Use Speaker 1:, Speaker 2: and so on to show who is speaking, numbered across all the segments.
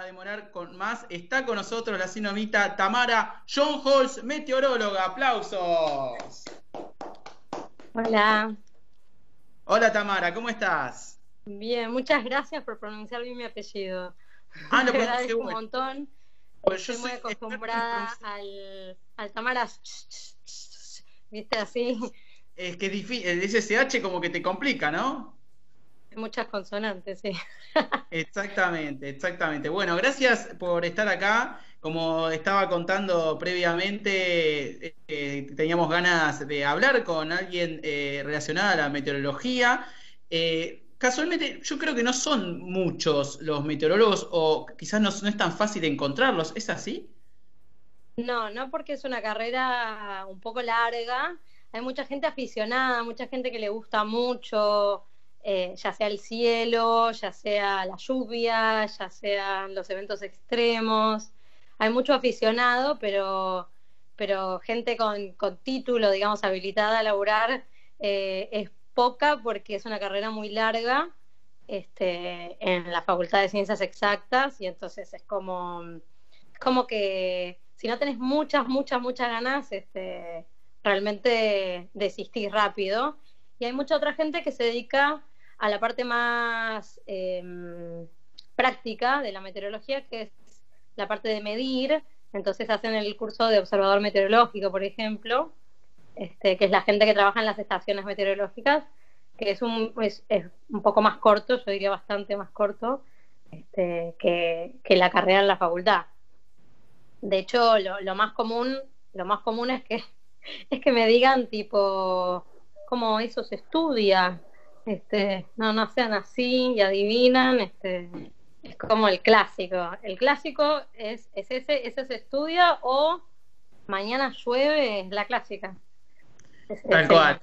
Speaker 1: a demorar con más. Está con nosotros la sinomita Tamara John Halls, meteoróloga. ¡Aplausos!
Speaker 2: Hola.
Speaker 1: Hola Tamara, ¿cómo estás?
Speaker 2: Bien, muchas gracias por pronunciar bien mi apellido.
Speaker 1: Ah, no,
Speaker 2: Te
Speaker 1: pues,
Speaker 2: agradezco un montón.
Speaker 1: Pues yo
Speaker 2: Estoy muy acostumbrada al, al Tamara. ¿Viste así?
Speaker 1: Es que es difícil, el SSH como que te complica, ¿no?
Speaker 2: Muchas consonantes, sí.
Speaker 1: Exactamente, exactamente. Bueno, gracias por estar acá. Como estaba contando previamente, eh, teníamos ganas de hablar con alguien eh, relacionado a la meteorología. Eh, casualmente, yo creo que no son muchos los meteorólogos o quizás no, no es tan fácil encontrarlos. ¿Es así?
Speaker 2: No, no porque es una carrera un poco larga. Hay mucha gente aficionada, mucha gente que le gusta mucho, eh, ya sea el cielo, ya sea la lluvia, ya sean los eventos extremos. Hay mucho aficionado, pero, pero gente con, con título, digamos, habilitada a laburar eh, es poca porque es una carrera muy larga este, en la Facultad de Ciencias Exactas y entonces es como, como que si no tenés muchas, muchas, muchas ganas, este, realmente desistís rápido. Y hay mucha otra gente que se dedica a la parte más eh, práctica de la meteorología, que es la parte de medir. Entonces hacen el curso de observador meteorológico, por ejemplo, este, que es la gente que trabaja en las estaciones meteorológicas, que es un, es, un poco más corto, yo diría bastante más corto, este, que, la carrera en la facultad. De hecho, lo, lo, más común, lo más común es que es que me digan tipo cómo eso se estudia, este, no, no sean así y adivinan, este, es como el clásico. El clásico es, es ese, ese se estudia o mañana llueve, es la clásica.
Speaker 1: Es, Tal cual.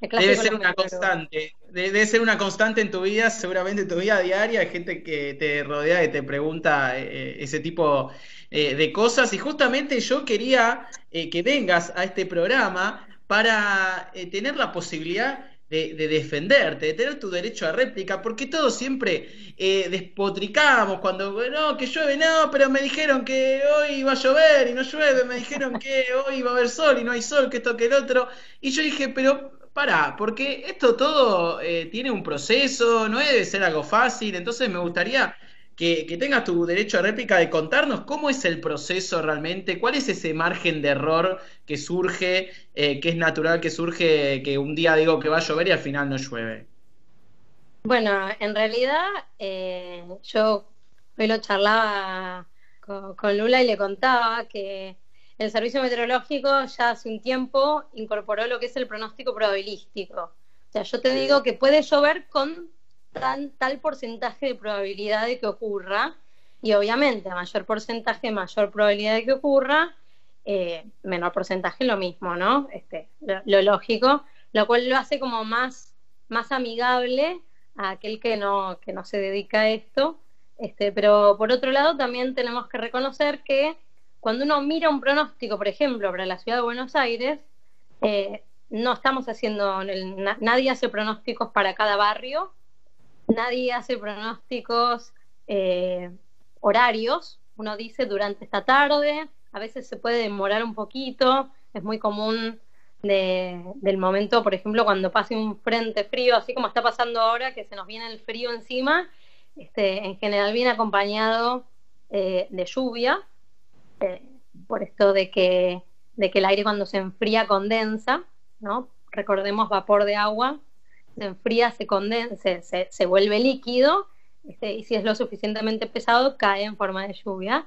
Speaker 1: Debe ser una constante, debe ser una constante en tu vida, seguramente en tu vida diaria, hay gente que te rodea y te pregunta eh, ese tipo eh, de cosas y justamente yo quería eh, que vengas a este programa para tener la posibilidad de, de, defenderte, de tener tu derecho a réplica, porque todos siempre eh, despotricamos cuando, no, que llueve, no, pero me dijeron que hoy iba a llover y no llueve, me dijeron que hoy iba a haber sol y no hay sol, que esto que el otro, y yo dije, pero pará, porque esto todo eh, tiene un proceso, no debe ser algo fácil, entonces me gustaría que, que, tengas tu derecho a réplica de contarnos cómo es el proceso realmente, cuál es ese margen de error que surge, eh, que es natural que surge, que un día digo que va a llover y al final no llueve.
Speaker 2: Bueno, en realidad eh, yo hoy lo charlaba con, con Lula y le contaba que el servicio meteorológico ya hace un tiempo incorporó lo que es el pronóstico probabilístico. O sea, yo te digo que puede llover con tal porcentaje de probabilidad de que ocurra, y obviamente mayor porcentaje, mayor probabilidad de que ocurra, eh, menor porcentaje lo mismo, ¿no? Este, lo, lógico, lo cual lo hace como más, más amigable a aquel que no, que no se dedica a esto. Este, pero por otro lado, también tenemos que reconocer que cuando uno mira un pronóstico, por ejemplo, para la ciudad de Buenos Aires, eh, no estamos haciendo, el, na, nadie hace pronósticos para cada barrio, nadie hace pronósticos eh, horarios, uno dice durante esta tarde, a veces se puede demorar un poquito, es muy común de, del momento, por ejemplo, cuando pase un frente frío, así como está pasando ahora, que se nos viene el frío encima, este, en general viene acompañado eh, de lluvia, eh, por esto de que, de que el aire cuando se enfría condensa, ¿no? Recordemos vapor de agua, se enfría, se condensa, se, se, vuelve líquido, este, y si es lo suficientemente pesado, cae en forma de lluvia.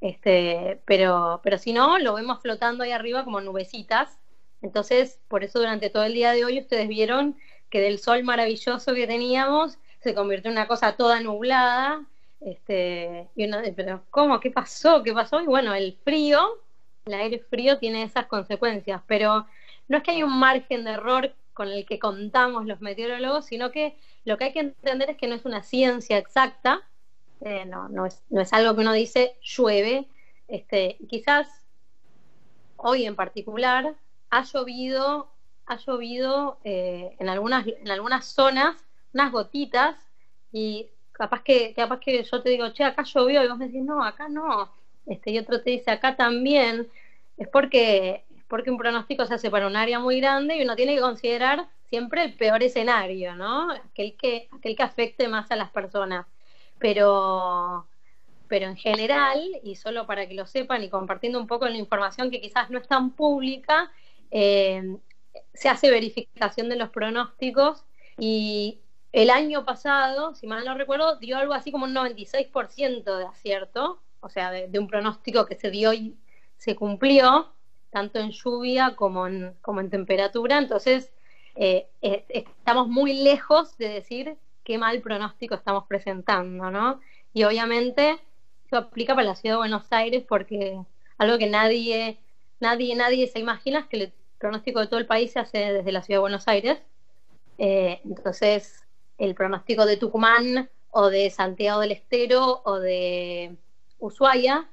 Speaker 2: Este, pero, pero si no, lo vemos flotando ahí arriba como nubecitas. Entonces, por eso durante todo el día de hoy ustedes vieron que del sol maravilloso que teníamos se convirtió en una cosa toda nublada. Este, y uno, pero ¿cómo? ¿Qué pasó? ¿Qué pasó? Y bueno, el frío, el aire frío tiene esas consecuencias, pero no es que hay un margen de error con el que contamos los meteorólogos, sino que lo que hay que entender es que no es una ciencia exacta, eh, no, es, algo que uno dice llueve, este, quizás hoy en particular ha llovido, ha llovido eh, en, algunas, en algunas zonas unas gotitas y capaz que, capaz que yo te digo, che, acá llovió, y vos me decís, no, acá no, este, y otro te dice, acá también, es porque, porque un pronóstico se hace para un área muy grande y uno tiene que considerar siempre el peor escenario, ¿no? Aquel que, aquel que afecte más a las personas. Pero, pero en general, y solo para que lo sepan y compartiendo un poco la información que quizás no es tan pública, eh, se hace verificación de los pronósticos y el año pasado, si mal no recuerdo, dio algo así como un 96% de acierto, o sea, de, un pronóstico que se dio y se cumplió, tanto en lluvia como en, como en temperatura. Entonces, eh, estamos muy lejos de decir qué mal pronóstico estamos presentando, ¿no? Y obviamente eso aplica para la ciudad de Buenos Aires porque algo que nadie, nadie, nadie se imagina es que el pronóstico de todo el país se hace desde la ciudad de Buenos Aires. Eh, entonces, el pronóstico de Tucumán o de Santiago del Estero o de Ushuaia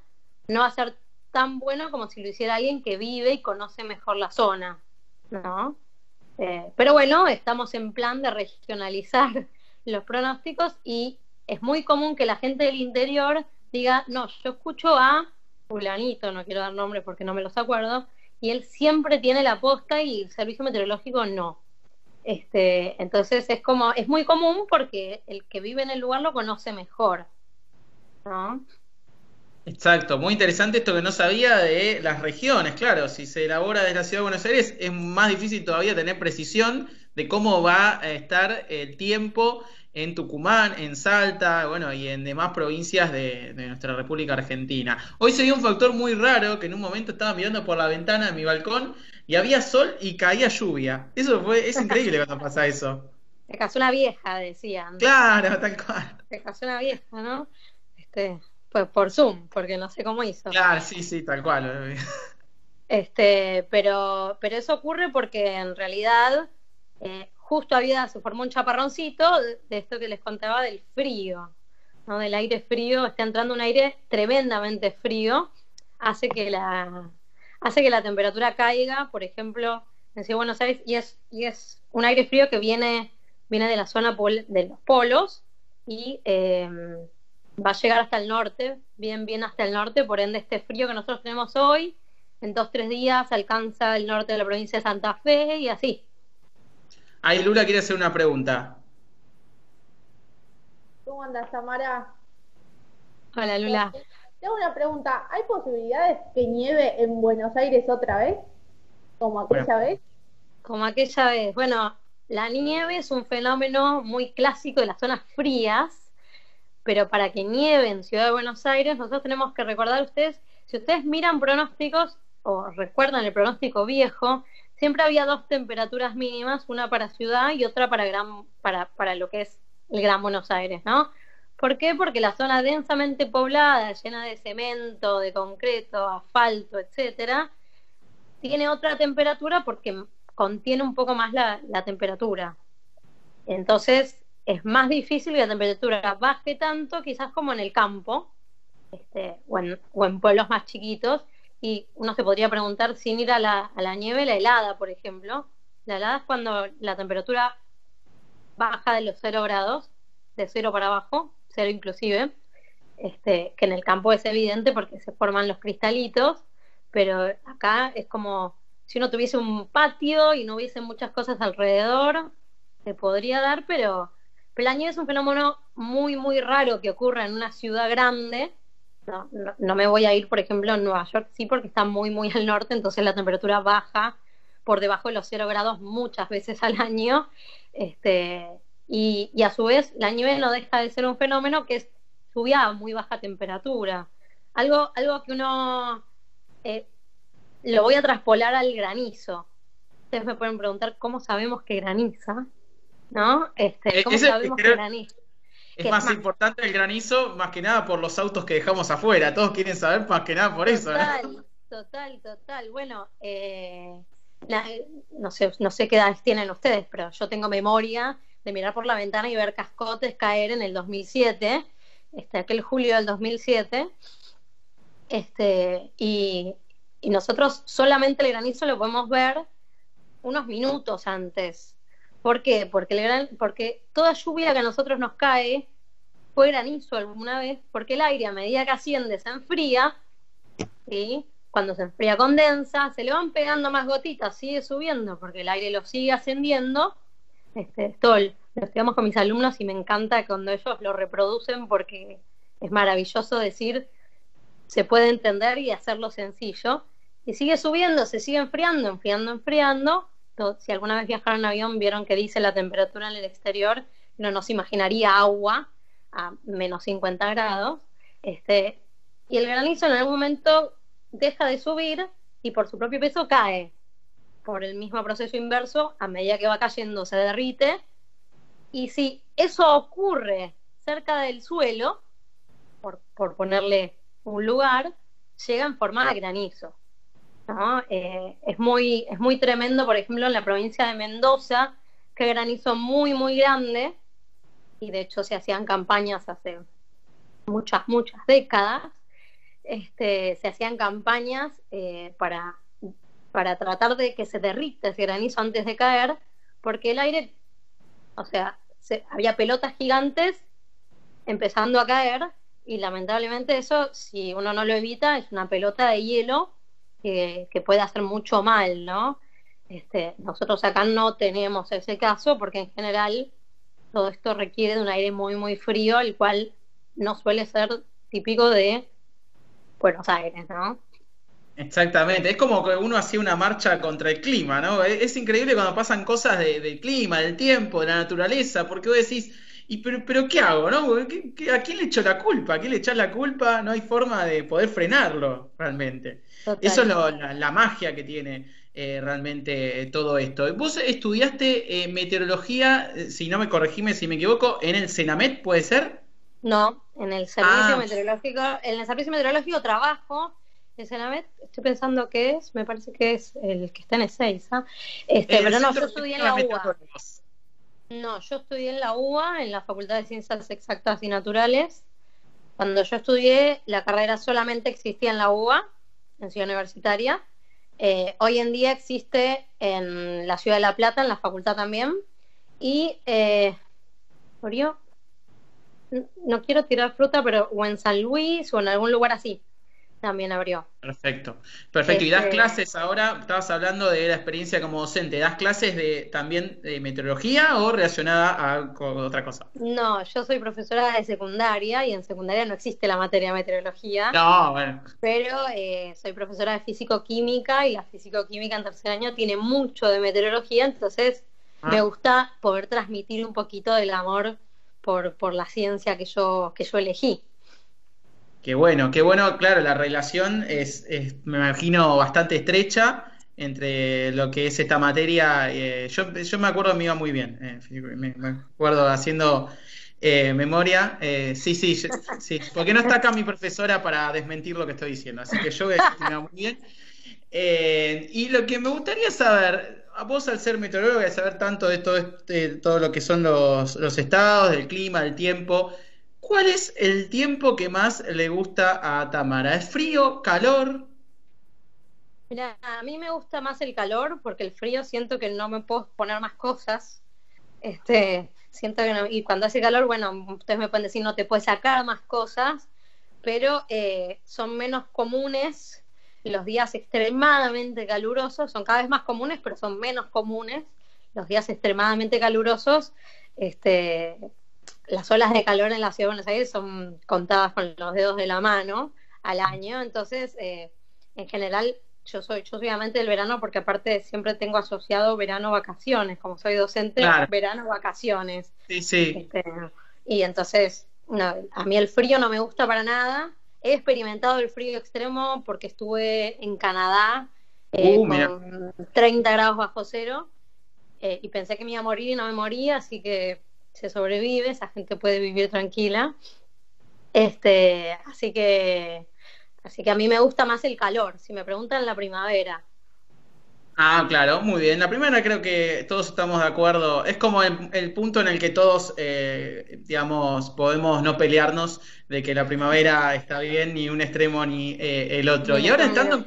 Speaker 2: no va a ser tan bueno como si lo hiciera alguien que vive y conoce mejor la zona, ¿no? Eh, pero bueno, estamos en plan de regionalizar los pronósticos y es muy común que la gente del interior diga, no, yo escucho a fulanito, no quiero dar nombre porque no me los acuerdo, y él siempre tiene la posta y el servicio meteorológico no. Este, entonces es como, es muy común porque el que vive en el lugar lo conoce mejor. ¿no?
Speaker 1: Exacto, muy interesante esto que no sabía de las regiones, claro, si se elabora desde la ciudad de Buenos Aires es más difícil todavía tener precisión de cómo va a estar el tiempo en Tucumán, en Salta, bueno, y en demás provincias de, nuestra República Argentina. Hoy se dio un factor muy raro que en un momento estaba mirando por la ventana de mi balcón y había sol y caía lluvia. Eso fue, es increíble cuando pasa eso.
Speaker 2: Se casó una vieja, decían.
Speaker 1: Claro, tal cual.
Speaker 2: Se casó una vieja, ¿no? Este, pues por Zoom, porque no sé cómo hizo.
Speaker 1: Claro, sí, sí, tal cual.
Speaker 2: Este, pero, pero eso ocurre porque en realidad eh, justo había, se formó un chaparroncito de, esto que les contaba del frío, ¿no? Del aire frío, está entrando un aire tremendamente frío, hace que la, hace que la temperatura caiga, por ejemplo, en Ciudad de Buenos Aires, y es, y es un aire frío que viene, viene de la zona de los polos y em, va a llegar hasta el norte, bien, bien hasta el norte, por ende este frío que nosotros tenemos hoy, en dos, tres días alcanza el norte de la provincia de Santa Fe y así.
Speaker 1: Ahí Lula quiere hacer una pregunta.
Speaker 3: ¿Cómo andas, Tamara?
Speaker 2: Hola, Lula.
Speaker 3: Tengo una pregunta. ¿Hay posibilidades que nieve en Buenos Aires otra vez? ¿Como aquella vez?
Speaker 2: Como aquella vez. Bueno, la nieve es un fenómeno muy clásico de las zonas frías, pero para que nieve en Ciudad de Buenos Aires, nosotros tenemos que recordar ustedes, si ustedes miran pronósticos o recuerdan el pronóstico viejo, siempre había dos temperaturas mínimas, una para ciudad y otra para, gran, para, para lo que es el Gran Buenos Aires, ¿no? ¿Por qué? Porque la zona densamente poblada, llena de cemento, de concreto, asfalto, etcétera, tiene otra temperatura porque contiene un poco más la, la temperatura. Entonces, es más difícil que la temperatura baje tanto, quizás como en el campo, este, o, en, o en pueblos más chiquitos, y uno se podría preguntar sin ir a la, a la nieve, la helada, por ejemplo. La helada es cuando la temperatura baja de los 0 grados, de 0 para abajo, 0 inclusive, este, que en el campo es evidente porque se forman los cristalitos, pero acá es como si uno tuviese un patio y no hubiese muchas cosas alrededor, se podría dar, pero, pero la nieve es un fenómeno muy, muy raro que ocurre en una ciudad grande, no, me voy a ir, por ejemplo, en Nueva York, sí, porque está muy, muy al norte, entonces la temperatura baja por debajo de los cero grados muchas veces al año. Este, y, a su vez, la nieve no deja de ser un fenómeno que es lluvia a muy baja temperatura. Algo, algo que uno eh, lo voy a traspolar al granizo. Ustedes me pueden preguntar cómo sabemos que graniza, ¿no? Este,
Speaker 1: eh, ¿Cómo sabemos que graniza? Es más, importante el granizo, más que nada por los autos que dejamos afuera. Todos quieren saber más que nada por eso.
Speaker 2: Total, total, total. Bueno, eh, no, sé, no sé qué edades tienen ustedes, pero yo tengo memoria de mirar por la ventana y ver cascotes caer en el 2007, este, aquel julio del 2007. Este, y, y nosotros solamente el granizo lo podemos ver unos minutos antes ¿Por qué? Porque, porque toda lluvia que a nosotros nos cae fue granizo alguna vez, porque el aire a medida que asciende se enfría, ¿sí? cuando se enfría condensa, se le van pegando más gotitas, sigue subiendo porque el aire lo sigue ascendiendo. Este, esto lo estudiamos con mis alumnos y me encanta cuando ellos lo reproducen porque es maravilloso decir, se puede entender y hacerlo sencillo. Y sigue subiendo, se sigue enfriando, enfriando, enfriando. Si alguna vez viajaron en avión, vieron que dice la temperatura en el exterior, no nos imaginaría agua a menos 50 grados. Este, y el granizo en algún momento deja de subir y por su propio peso cae. Por el mismo proceso inverso, a medida que va cayendo se derrite. Y si eso ocurre cerca del suelo, por, ponerle un lugar, llega en forma de granizo. Eh, es, muy, es muy tremendo, por ejemplo, en la provincia de Mendoza, que granizo muy, muy grande, y de hecho se hacían campañas hace muchas, muchas décadas, este, se hacían campañas eh, para, para tratar de que se derrite ese granizo antes de caer, porque el aire, o sea, había pelotas gigantes empezando a caer y lamentablemente eso, si uno no lo evita, es una pelota de hielo que, puede hacer mucho mal, ¿no? Este, nosotros acá no tenemos ese caso porque en general todo esto requiere de un aire muy, muy frío, el cual no suele ser típico de Buenos Aires, ¿no?
Speaker 1: Exactamente, es como que uno hacía una marcha contra el clima, ¿no? Es, increíble cuando pasan cosas del clima, del tiempo, de la naturaleza, porque vos decís, ¿y pero, pero qué hago, no? ¿A quién le echo la culpa? ¿A quién le echás la culpa? No hay forma de poder frenarlo, realmente. Eso es la, magia que tiene eh, realmente todo esto. Vos estudiaste eh, meteorología, eh, si no me corregime si me equivoco, en el Senamet, ¿puede ser?
Speaker 2: No, en el servicio ah. meteorológico, en el servicio meteorológico trabajo. En Senamet, estoy pensando que es, me parece que es el que está en el 6, ¿ah? este, pero no, yo estudié en la UBA. No, yo estudié en la UBA, en la Facultad de Ciencias Exactas y Naturales. Cuando yo estudié, la carrera solamente existía en la UBA, en Ciudad Universitaria. Eh, hoy en día existe en la Ciudad de La Plata, en la facultad también. Y, eh, no quiero tirar fruta, pero o en San Luis o en algún lugar así también abrió.
Speaker 1: Perfecto, perfecto. ¿Y das este, clases ahora? Estabas hablando de la experiencia como docente. ¿Das clases de también de meteorología o relacionada a otra cosa?
Speaker 2: No, yo soy profesora de secundaria y en secundaria no existe la materia de meteorología.
Speaker 1: No, bueno.
Speaker 2: Pero eh, soy profesora de físico-química y la físico-química en tercer año tiene mucho de meteorología, entonces ah. me gusta poder transmitir un poquito del amor por, por la ciencia que yo, que yo elegí.
Speaker 1: Qué bueno, qué bueno, claro, la relación es, me imagino, bastante estrecha entre lo que es esta materia. Eh, yo, yo me acuerdo, me iba muy bien, eh, me, acuerdo haciendo eh, memoria. sí, sí, sí, porque no está acá mi profesora para desmentir lo que estoy diciendo, así que yo me iba muy bien. y lo que me gustaría saber, a vos al ser meteorólogo y saber tanto de todo, este, todo lo que son los, estados, del clima, del tiempo, ¿cuál es el tiempo que más le gusta a Tamara? ¿Es frío, calor?
Speaker 2: Mira, a mí me gusta más el calor porque el frío siento que no me puedo poner más cosas. Este, siento que no, y cuando hace calor, bueno, ustedes me pueden decir no te puedes sacar más cosas, pero eh, son menos comunes los días extremadamente calurosos son cada vez más comunes, pero son menos comunes. Los días extremadamente calurosos, este, las olas de calor en la ciudad de Buenos Aires son contadas con los dedos de la mano al año. Entonces, eh, en general, yo soy, yo soy amante del verano porque aparte siempre tengo asociado verano-vacaciones. Como soy docente, verano-vacaciones.
Speaker 1: Sí, sí.
Speaker 2: Este, y entonces, a mí el frío no me gusta para nada He experimentado el frío extremo porque estuve en Canadá eh, uh, con 30 grados bajo cero eh, y pensé que me iba a morir y no me moría, así que se sobrevive, esa gente puede vivir tranquila. Este, así que así que a mí me gusta más el calor, si me preguntan la primavera.
Speaker 1: Ah, claro, muy bien. La primera creo que todos estamos de acuerdo. Es como el, punto en el que todos, eh, digamos, podemos no pelearnos de que la primavera está bien ni un extremo ni eh, el otro. y ahora estando en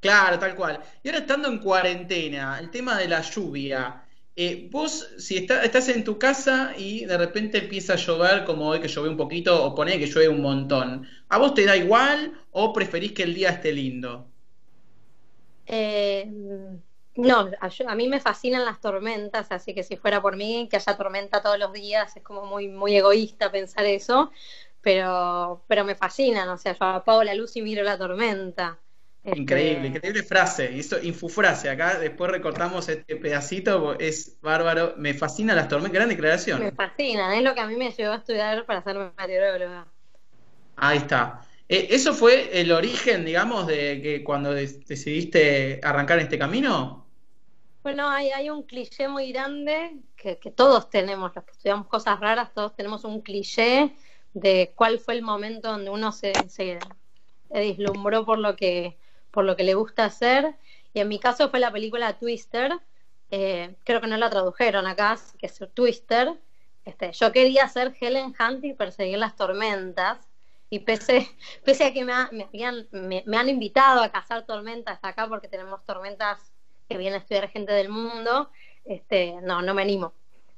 Speaker 1: Claro, tal cual. Y ahora estando en cuarentena, el tema de la lluvia, eh, vos, si estás en tu casa y de repente empieza a llover, como hoy que llovió un poquito, o pone que llueve un montón, ¿a vos te da igual o preferís que el día esté lindo?
Speaker 2: Eh, no, a, mí me fascinan las tormentas, así que si fuera por mí, que haya tormenta todos los días, es como muy, muy egoísta pensar eso, pero, pero me fascinan, o sea, yo apago la luz y miro la tormenta.
Speaker 1: Increíble, este, increíble frase. Esto, infufrase. Acá después recortamos este pedacito, es bárbaro. Me fascina las tormentas. Gran declaración.
Speaker 2: Me fascina, es lo que a mí me llevó a estudiar para ser meteoróloga.
Speaker 1: Ahí está. Eh, ¿Eso fue el origen, digamos, de que cuando decidiste arrancar este camino?
Speaker 2: Bueno, hay, hay un cliché muy grande que, todos tenemos, los que estudiamos cosas raras, todos tenemos un cliché de cuál fue el momento donde uno se, se deslumbró por lo que por lo que le gusta hacer. Y en mi caso fue la película Twister. Eh, creo que no la tradujeron acá, que es Twister. Este, yo quería ser Helen Hunt y perseguir las tormentas. Y pese, pese a que me, me, han invitado a cazar tormentas acá porque tenemos tormentas que viene a estudiar gente del mundo, este, no, no me animo.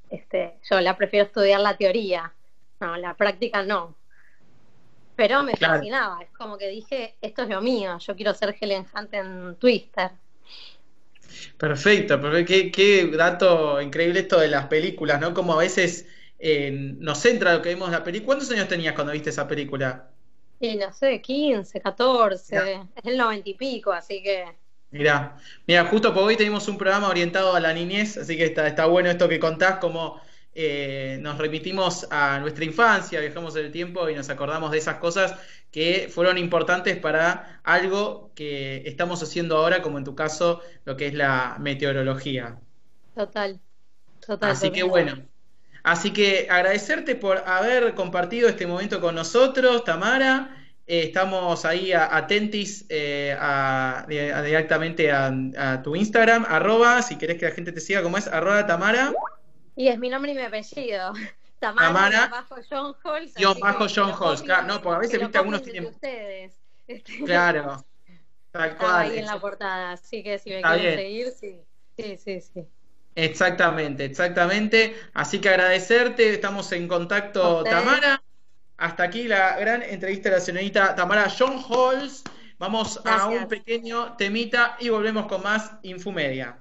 Speaker 2: Este, yo la prefiero estudiar la teoría, no, la práctica no pero me fascinaba. Es como que dije, esto es lo mío, yo quiero ser Helen Hunt en Twister.
Speaker 1: Perfecto, pero qué, qué, dato increíble esto de las películas, ¿no? Como a veces eh, nos centra lo que vimos en la película. ¿Cuántos años tenías cuando viste esa película?
Speaker 2: Y no sé, 15, 14, es el 90 y pico, así que...
Speaker 1: Mira, mira, justo por hoy tenemos un programa orientado a la niñez, así que está, está bueno esto que contás, como eh, nos remitimos a nuestra infancia, viajamos en el tiempo y nos acordamos de esas cosas que fueron importantes para algo que estamos haciendo ahora, como en tu caso, lo que es la meteorología.
Speaker 2: Total, total.
Speaker 1: Así que bueno. Así que agradecerte por haber compartido este momento con nosotros, Tamara. Eh, estamos ahí atentis eh, directamente a, a, tu Instagram, arroba, si querés que la gente te siga como es, arroba Tamara.
Speaker 2: Y es mi nombre y mi apellido. Tamara, bajo John Halls.
Speaker 1: bajo John Halls, claro, no, porque a veces viste algunos tienen.
Speaker 2: Ustedes.
Speaker 1: Este, claro.
Speaker 2: Tal cual. ahí en la portada, así que si me quieren seguir, sí. Sí, sí, sí.
Speaker 1: Exactamente, exactamente. Así que agradecerte, estamos en contacto, Tamara. Hasta aquí la gran entrevista de la señorita Tamara John Halls. Vamos a un pequeño temita y volvemos con más Infumedia.